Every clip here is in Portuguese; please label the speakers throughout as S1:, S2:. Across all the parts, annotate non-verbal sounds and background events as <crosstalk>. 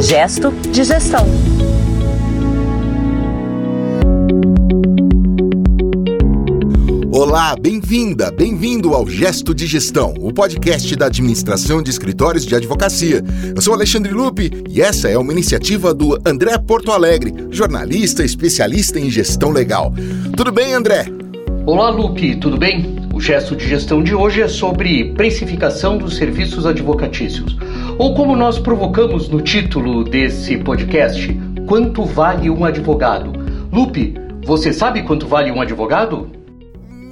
S1: Gesto de gestão.
S2: Olá, bem-vinda, bem-vindo ao Gesto de Gestão, o podcast da administração de escritórios de advocacia. Eu sou Alexandre Lupe e essa é uma iniciativa do André Porto Alegre, jornalista especialista em gestão legal. Tudo bem, André?
S3: Olá, Lupe, tudo bem? O gesto de gestão de hoje é sobre precificação dos serviços advocatícios. Ou como nós provocamos no título desse podcast, quanto vale um advogado? Lupe, você sabe quanto vale um advogado?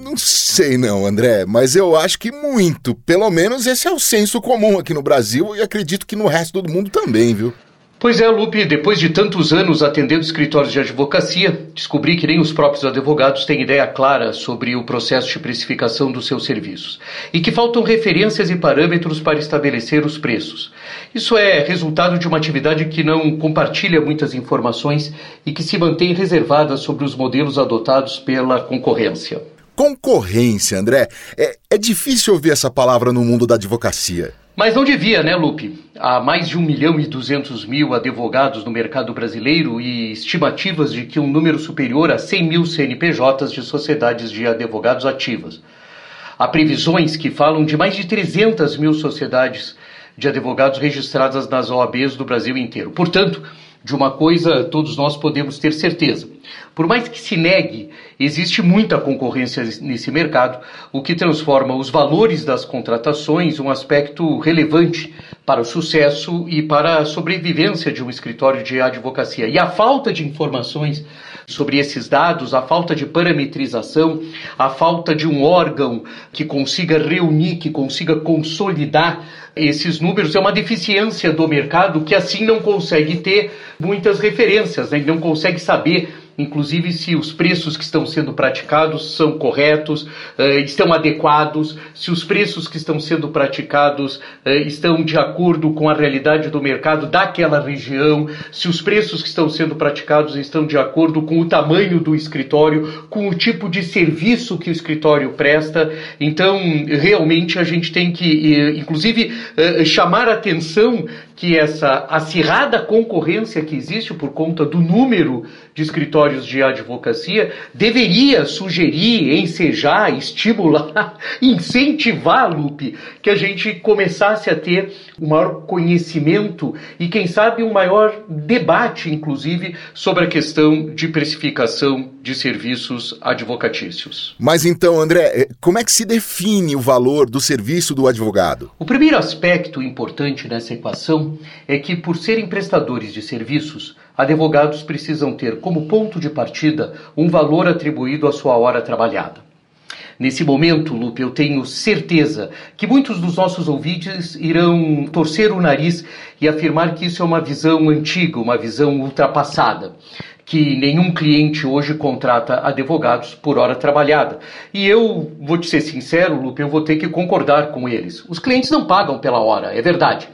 S2: Não sei não, André, mas eu acho que muito. Pelo menos esse é o senso comum aqui no Brasil e acredito que no resto do mundo também, viu?
S3: Pois é, Lupe, depois de tantos anos atendendo escritórios de advocacia, descobri que nem os próprios advogados têm ideia clara sobre o processo de precificação dos seus serviços e que faltam referências e parâmetros para estabelecer os preços. Isso é resultado de uma atividade que não compartilha muitas informações e que se mantém reservada sobre os modelos adotados pela concorrência.
S2: Concorrência, André. É, é difícil ouvir essa palavra no mundo da advocacia.
S3: Mas não devia, né, Lupe? Há mais de 1 milhão e 200 mil advogados no mercado brasileiro e estimativas de que um número superior a 100 mil CNPJs de sociedades de advogados ativas. Há previsões que falam de mais de 300 mil sociedades de advogados registradas nas OABs do Brasil inteiro. Portanto, de uma coisa todos nós podemos ter certeza. Por mais que se negue, existe muita concorrência nesse mercado, o que transforma os valores das contratações um aspecto relevante para o sucesso e para a sobrevivência de um escritório de advocacia. E a falta de informações sobre esses dados, a falta de parametrização, a falta de um órgão que consiga reunir, que consiga consolidar esses números é uma deficiência do mercado que assim não consegue ter muitas referências, né? não consegue saber inclusive se os preços que estão sendo praticados são corretos, uh, estão adequados, se os preços que estão sendo praticados uh, estão de acordo com a realidade do mercado daquela região, se os preços que estão sendo praticados estão de acordo com o tamanho do escritório, com o tipo de serviço que o escritório presta. Então, realmente a gente tem que, inclusive, uh, chamar atenção que essa acirrada concorrência que existe por conta do número de escritórios de advocacia deveria sugerir, ensejar, estimular, <laughs> incentivar, Lupe, que a gente começasse a ter um maior conhecimento e, quem sabe, um maior debate, inclusive, sobre a questão de precificação de serviços advocatícios.
S2: Mas então, André, eh, como é que se define o valor do serviço do advogado?
S3: O primeiro aspecto importante nessa equação é que, por serem prestadores de serviços, advogados precisam ter como ponto de partida um valor atribuído à sua hora trabalhada. Nesse momento, Lupe, eu tenho certeza que muitos dos nossos ouvintes irão torcer o nariz e afirmar que isso é uma visão antiga, uma visão ultrapassada que nenhum cliente hoje contrata advogados por hora trabalhada. E eu vou te ser sincero, Lupe, eu vou ter que concordar com eles. Os clientes não pagam pela hora, é verdade.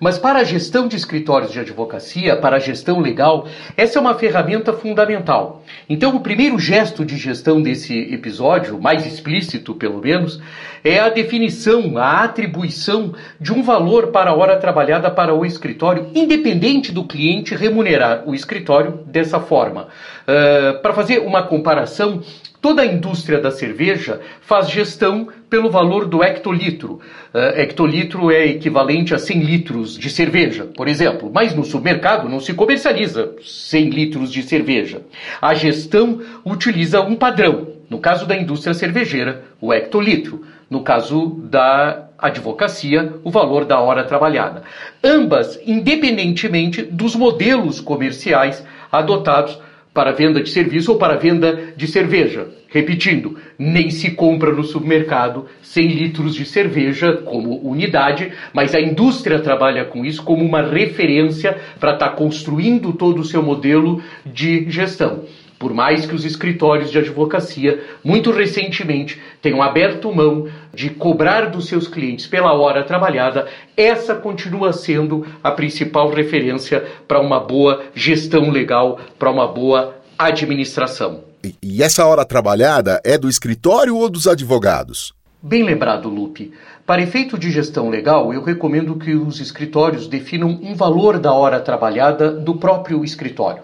S3: Mas para a gestão de escritórios de advocacia, para a gestão legal, essa é uma ferramenta fundamental. Então, o primeiro gesto de gestão desse episódio, mais explícito pelo menos, é a definição, a atribuição de um valor para a hora trabalhada para o escritório, independente do cliente remunerar o escritório dessa forma. Uh, para fazer uma comparação, Toda a indústria da cerveja faz gestão pelo valor do hectolitro. Uh, hectolitro é equivalente a 100 litros de cerveja, por exemplo, mas no supermercado não se comercializa 100 litros de cerveja. A gestão utiliza um padrão. No caso da indústria cervejeira, o hectolitro. No caso da advocacia, o valor da hora trabalhada. Ambas, independentemente dos modelos comerciais adotados para venda de serviço ou para venda de cerveja. Repetindo, nem se compra no supermercado 100 litros de cerveja como unidade, mas a indústria trabalha com isso como uma referência para estar tá construindo todo o seu modelo de gestão. Por mais que os escritórios de advocacia, muito recentemente, tenham aberto mão de cobrar dos seus clientes pela hora trabalhada, essa continua sendo a principal referência para uma boa gestão legal, para uma boa administração.
S2: E, e essa hora trabalhada é do escritório ou dos advogados?
S3: Bem lembrado, Lupe. Para efeito de gestão legal, eu recomendo que os escritórios definam um valor da hora trabalhada do próprio escritório.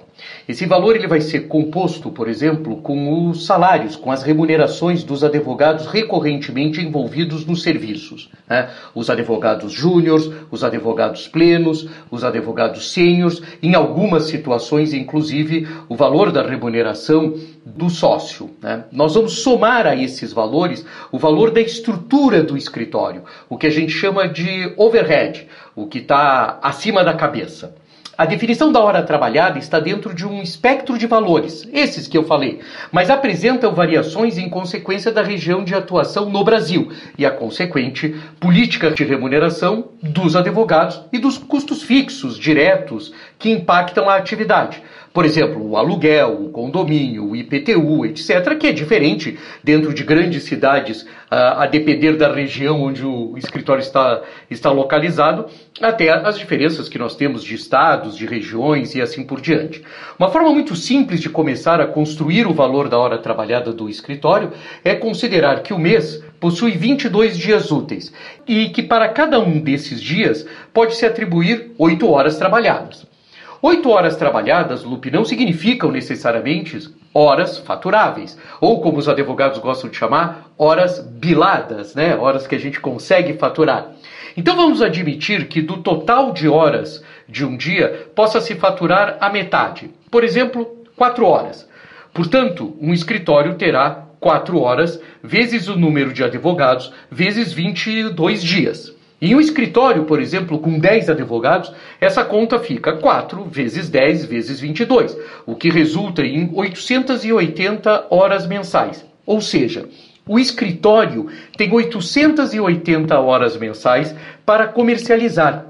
S3: Esse valor ele vai ser composto, por exemplo, com os salários, com as remunerações dos advogados recorrentemente envolvidos nos serviços. Né? Os advogados júniores, os advogados plenos, os advogados sêniores, em algumas situações, inclusive, o valor da remuneração do sócio. Né? Nós vamos somar a esses valores o valor da estrutura do escritório, o que a gente chama de overhead, o que está acima da cabeça. A definição da hora trabalhada está dentro de um espectro de valores, esses que eu falei, mas apresentam variações em consequência da região de atuação no Brasil e a consequente política de remuneração dos advogados e dos custos fixos diretos que impactam a atividade. Por exemplo, o aluguel, o condomínio, o IPTU, etc., que é diferente dentro de grandes cidades, a depender da região onde o escritório está, está localizado, até as diferenças que nós temos de estados, de regiões e assim por diante. Uma forma muito simples de começar a construir o valor da hora trabalhada do escritório é considerar que o mês possui 22 dias úteis e que para cada um desses dias pode-se atribuir 8 horas trabalhadas. Oito horas trabalhadas, Lupe, não significam necessariamente horas faturáveis, ou como os advogados gostam de chamar, horas biladas, né? Horas que a gente consegue faturar. Então vamos admitir que do total de horas de um dia possa se faturar a metade. Por exemplo, quatro horas. Portanto, um escritório terá quatro horas vezes o número de advogados vezes 22 dias. Em um escritório, por exemplo, com 10 advogados, essa conta fica 4 vezes 10 vezes 22, o que resulta em 880 horas mensais. Ou seja, o escritório tem 880 horas mensais para comercializar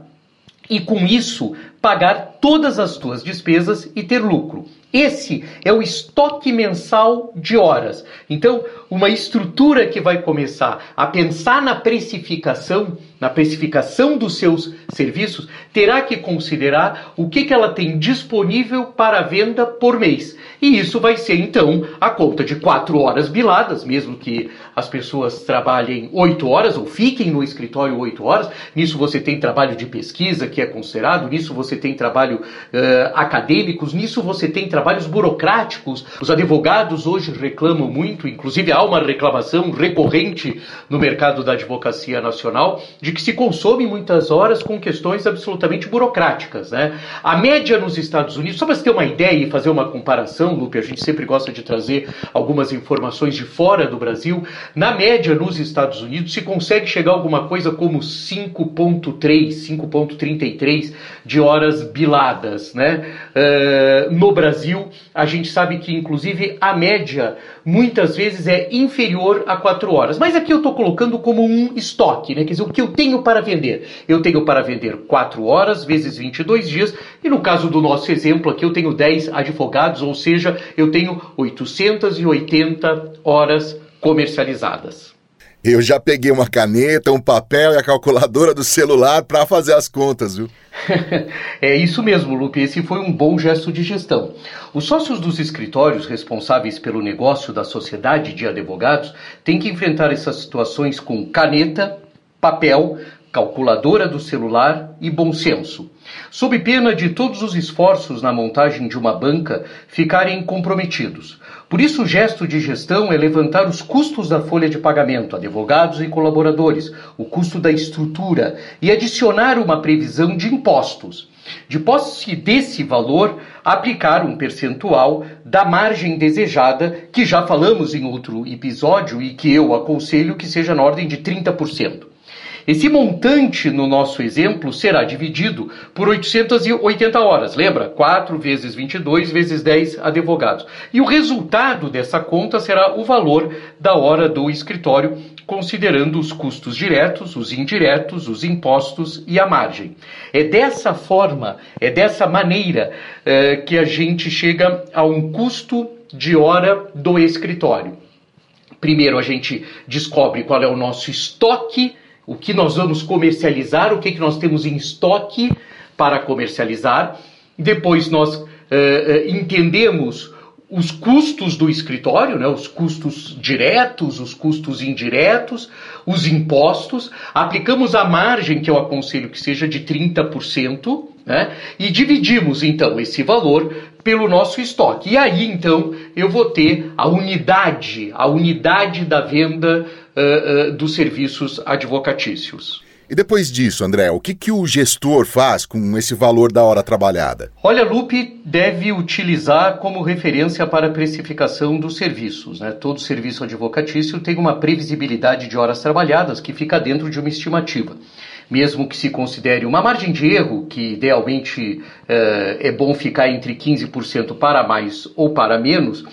S3: e, com isso, pagar todas as suas despesas e ter lucro. Esse é o estoque mensal de horas. Então, uma estrutura que vai começar a pensar na precificação, na precificação dos seus serviços, terá que considerar o que, que ela tem disponível para venda por mês. E isso vai ser então a conta de quatro horas biladas, mesmo que as pessoas trabalhem oito horas ou fiquem no escritório oito horas. Nisso você tem trabalho de pesquisa que é considerado, nisso você tem trabalho uh, acadêmicos, nisso você tem trabalhos burocráticos. Os advogados hoje reclamam muito, inclusive há uma reclamação recorrente no mercado da advocacia nacional de que se consome muitas horas com questões absolutamente burocráticas. Né? A média nos Estados Unidos, só para você ter uma ideia e fazer uma comparação, Lupe, a gente sempre gosta de trazer algumas informações de fora do Brasil. Na média, nos Estados Unidos, se consegue chegar a alguma coisa como 5,3, 5,33 de horas biladas. Né? Uh, no Brasil, a gente sabe que, inclusive, a média muitas vezes é inferior a 4 horas. Mas aqui eu estou colocando como um estoque, né? quer dizer, o que eu tenho para vender. Eu tenho para vender 4 horas vezes 22 dias, e no caso do nosso exemplo aqui, eu tenho 10 advogados, ou seja, eu tenho 880 horas comercializadas.
S2: Eu já peguei uma caneta, um papel e a calculadora do celular para fazer as contas, viu? <laughs>
S3: é isso mesmo, Lupe. Esse foi um bom gesto de gestão. Os sócios dos escritórios responsáveis pelo negócio da sociedade de advogados têm que enfrentar essas situações com caneta, papel, calculadora do celular e bom senso, sob pena de todos os esforços na montagem de uma banca ficarem comprometidos. Por isso, o gesto de gestão é levantar os custos da folha de pagamento, advogados e colaboradores, o custo da estrutura e adicionar uma previsão de impostos. De posse desse valor, aplicar um percentual da margem desejada, que já falamos em outro episódio e que eu aconselho que seja na ordem de 30%. Esse montante, no nosso exemplo, será dividido por 880 horas. Lembra? 4 vezes 22 vezes 10 advogados. E o resultado dessa conta será o valor da hora do escritório, considerando os custos diretos, os indiretos, os impostos e a margem. É dessa forma, é dessa maneira é, que a gente chega a um custo de hora do escritório. Primeiro, a gente descobre qual é o nosso estoque o que nós vamos comercializar, o que, que nós temos em estoque para comercializar. Depois nós uh, entendemos os custos do escritório, né, os custos diretos, os custos indiretos, os impostos, aplicamos a margem que eu aconselho que seja de 30%, né, e dividimos então esse valor pelo nosso estoque. E aí então eu vou ter a unidade, a unidade da venda uh, uh, dos serviços advocatícios.
S2: E depois disso, André, o que, que o gestor faz com esse valor da hora trabalhada?
S3: Olha, Lupe deve utilizar como referência para a precificação dos serviços. Né? Todo serviço advocatício tem uma previsibilidade de horas trabalhadas que fica dentro de uma estimativa. Mesmo que se considere uma margem de erro, que idealmente eh, é bom ficar entre 15% para mais ou para menos,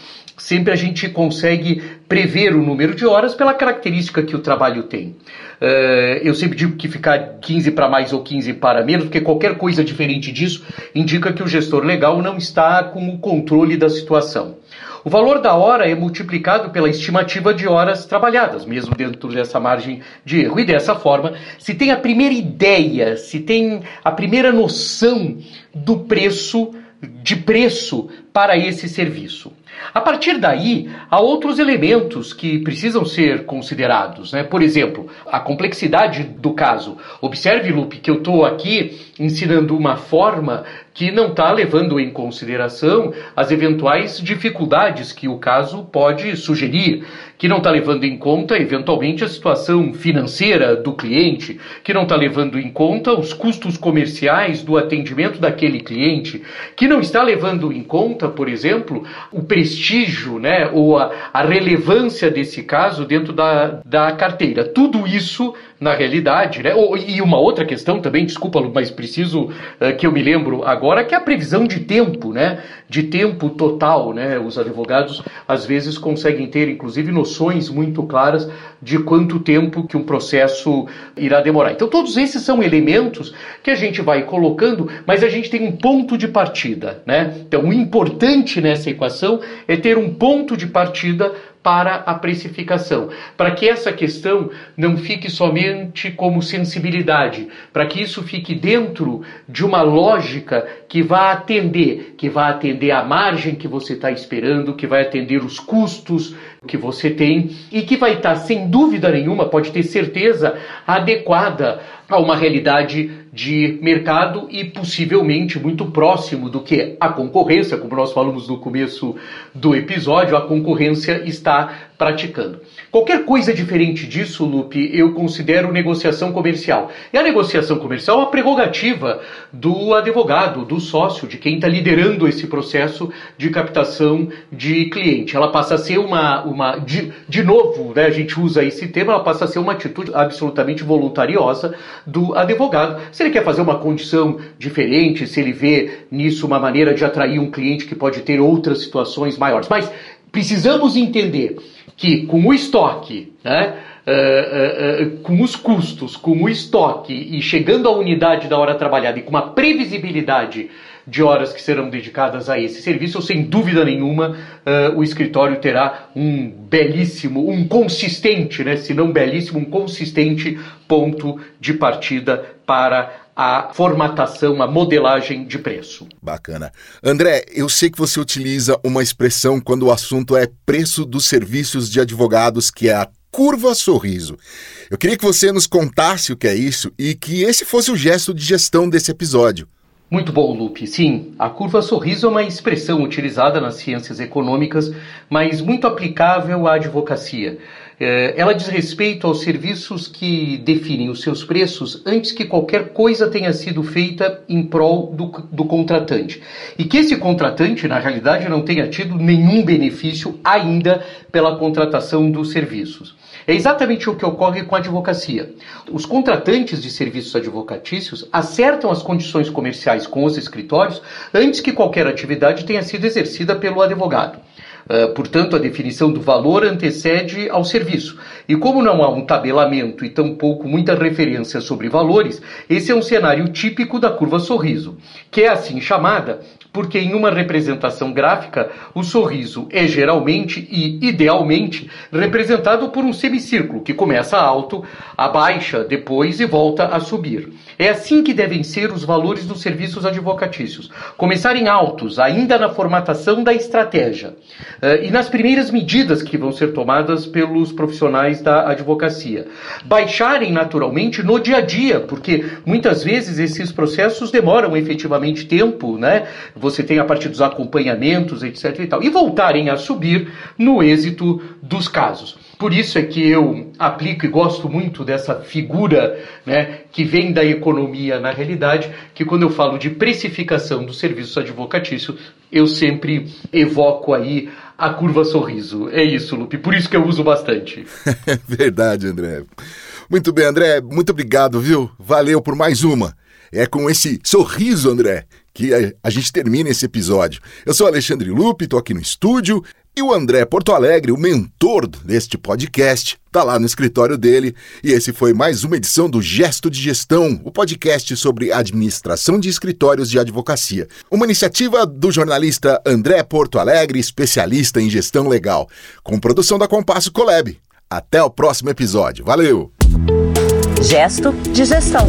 S3: sempre a gente consegue prever o número de horas pela característica que o trabalho tem. Uh, eu sempre digo que ficar 15 para mais ou 15 para menos, porque qualquer coisa diferente disso indica que o gestor legal não está com o controle da situação. O valor da hora é multiplicado pela estimativa de horas trabalhadas, mesmo dentro dessa margem de erro. E dessa forma, se tem a primeira ideia, se tem a primeira noção do preço, de preço para esse serviço. A partir daí, há outros elementos que precisam ser considerados. Né? Por exemplo, a complexidade do caso. Observe, Lupe, que eu estou aqui ensinando uma forma que não está levando em consideração as eventuais dificuldades que o caso pode sugerir, que não está levando em conta, eventualmente, a situação financeira do cliente, que não está levando em conta os custos comerciais do atendimento daquele cliente, que não está levando em conta, por exemplo, o prestígio né, ou a, a relevância desse caso dentro da, da carteira. Tudo isso na realidade, né? E uma outra questão também, desculpa, mas preciso uh, que eu me lembro agora, que é a previsão de tempo, né? De tempo total, né? Os advogados às vezes conseguem ter, inclusive, noções muito claras de quanto tempo que um processo irá demorar. Então, todos esses são elementos que a gente vai colocando, mas a gente tem um ponto de partida, né? Então, o importante nessa equação é ter um ponto de partida para a precificação, para que essa questão não fique somente como sensibilidade, para que isso fique dentro de uma lógica que vá atender, que vá atender a margem que você está esperando, que vai atender os custos que você tem e que vai estar, sem dúvida nenhuma, pode ter certeza, adequada a uma realidade de mercado e possivelmente muito próximo do que a concorrência, como nós falamos no começo do episódio, a concorrência está praticando. Qualquer coisa diferente disso, Lupe, eu considero negociação comercial. E a negociação comercial é uma prerrogativa do advogado, do sócio, de quem está liderando esse processo de captação de cliente. Ela passa a ser uma, uma de, de novo, né, a gente usa esse termo, ela passa a ser uma atitude absolutamente voluntariosa do advogado. Se ele quer fazer uma condição diferente, se ele vê nisso uma maneira de atrair um cliente que pode ter outras situações maiores. Mas precisamos entender que com o estoque, né, uh, uh, uh, com os custos, com o estoque e chegando à unidade da hora trabalhada e com uma previsibilidade de horas que serão dedicadas a esse serviço, sem dúvida nenhuma, o escritório terá um belíssimo, um consistente, né, se não belíssimo, um consistente ponto de partida para a formatação, a modelagem de preço.
S2: Bacana. André, eu sei que você utiliza uma expressão quando o assunto é preço dos serviços de advogados, que é a curva sorriso. Eu queria que você nos contasse o que é isso e que esse fosse o gesto de gestão desse episódio.
S3: Muito bom, Lupe. Sim, a curva sorriso é uma expressão utilizada nas ciências econômicas, mas muito aplicável à advocacia. É, ela diz respeito aos serviços que definem os seus preços antes que qualquer coisa tenha sido feita em prol do, do contratante. E que esse contratante, na realidade, não tenha tido nenhum benefício ainda pela contratação dos serviços. É exatamente o que ocorre com a advocacia. Os contratantes de serviços advocatícios acertam as condições comerciais com os escritórios antes que qualquer atividade tenha sido exercida pelo advogado. Uh, portanto, a definição do valor antecede ao serviço. E como não há um tabelamento e tampouco muita referência sobre valores, esse é um cenário típico da curva sorriso, que é assim chamada porque em uma representação gráfica o sorriso é geralmente e idealmente representado por um semicírculo que começa alto, abaixa depois e volta a subir. É assim que devem ser os valores dos serviços advocatícios. Começarem altos, ainda na formatação da estratégia, eh, e nas primeiras medidas que vão ser tomadas pelos profissionais da advocacia. Baixarem naturalmente no dia a dia, porque muitas vezes esses processos demoram efetivamente tempo, né? Você tem a partir dos acompanhamentos, etc. e tal. E voltarem a subir no êxito dos casos. Por isso é que eu aplico e gosto muito dessa figura né, que vem da economia na realidade, que quando eu falo de precificação dos serviços advocatícios, eu sempre evoco aí a curva sorriso. É isso, Lupe, por isso que eu uso bastante. <laughs>
S2: É verdade, André. Muito bem, André, muito obrigado, viu? Valeu por mais uma. É com esse sorriso, André, que a, gente termina esse episódio. Eu sou Alexandre Lupe, estou aqui no estúdio e o André Porto Alegre, o mentor deste podcast, está lá no escritório dele. E esse foi mais uma edição do Gesto de Gestão, o podcast sobre administração de escritórios de advocacia. Uma iniciativa do jornalista André Porto Alegre, especialista em gestão legal, com produção da Compasso Colab. Até o próximo episódio. Valeu!
S1: Gesto de Gestão